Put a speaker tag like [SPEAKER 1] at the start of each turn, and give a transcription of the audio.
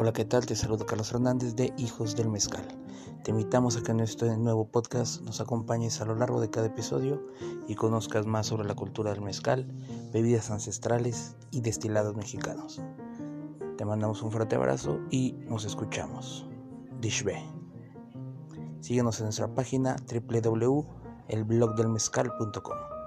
[SPEAKER 1] Hola, ¿qué tal? Te saludo Carlos Hernández de Hijos del Mezcal. Te invitamos a que en este nuevo podcast nos acompañes a lo largo de cada episodio y conozcas más sobre la cultura del mezcal, bebidas ancestrales y destilados mexicanos. Te mandamos un fuerte abrazo y nos escuchamos. Dishbe. Síguenos en nuestra página www.elblogdelmezcal.com.